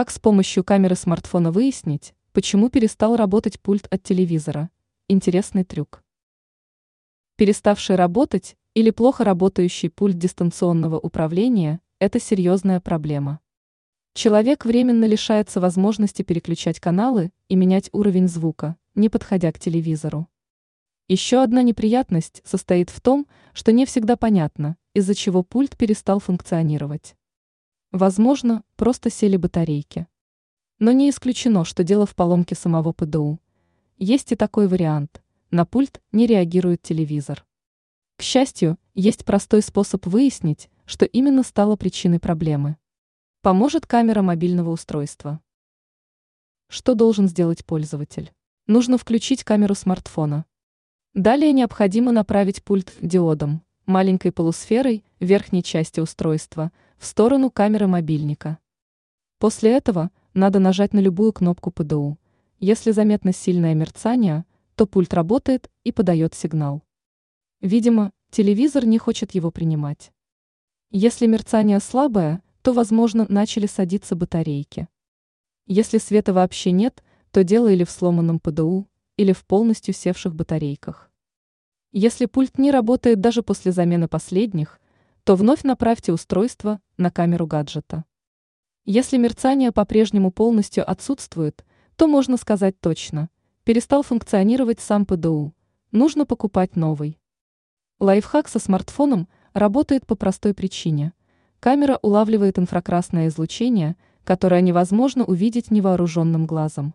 Как с помощью камеры смартфона выяснить, почему перестал работать пульт от телевизора? Интересный трюк. Переставший работать или плохо работающий пульт дистанционного управления – это серьезная проблема. Человек временно лишается возможности переключать каналы и менять уровень звука, не подходя к телевизору. Еще одна неприятность состоит в том, что не всегда понятно, из-за чего пульт перестал функционировать. Возможно, просто сели батарейки. Но не исключено, что дело в поломке самого ПДУ. Есть и такой вариант. На пульт не реагирует телевизор. К счастью, есть простой способ выяснить, что именно стало причиной проблемы. Поможет камера мобильного устройства. Что должен сделать пользователь? Нужно включить камеру смартфона. Далее необходимо направить пульт диодом, маленькой полусферой верхней части устройства, в сторону камеры мобильника. После этого надо нажать на любую кнопку ПДУ. Если заметно сильное мерцание, то пульт работает и подает сигнал. Видимо, телевизор не хочет его принимать. Если мерцание слабое, то, возможно, начали садиться батарейки. Если света вообще нет, то дело или в сломанном ПДУ, или в полностью севших батарейках. Если пульт не работает даже после замены последних, то вновь направьте устройство на камеру гаджета. Если мерцание по-прежнему полностью отсутствует, то можно сказать точно, перестал функционировать сам ПДУ, нужно покупать новый. Лайфхак со смартфоном работает по простой причине – Камера улавливает инфракрасное излучение, которое невозможно увидеть невооруженным глазом.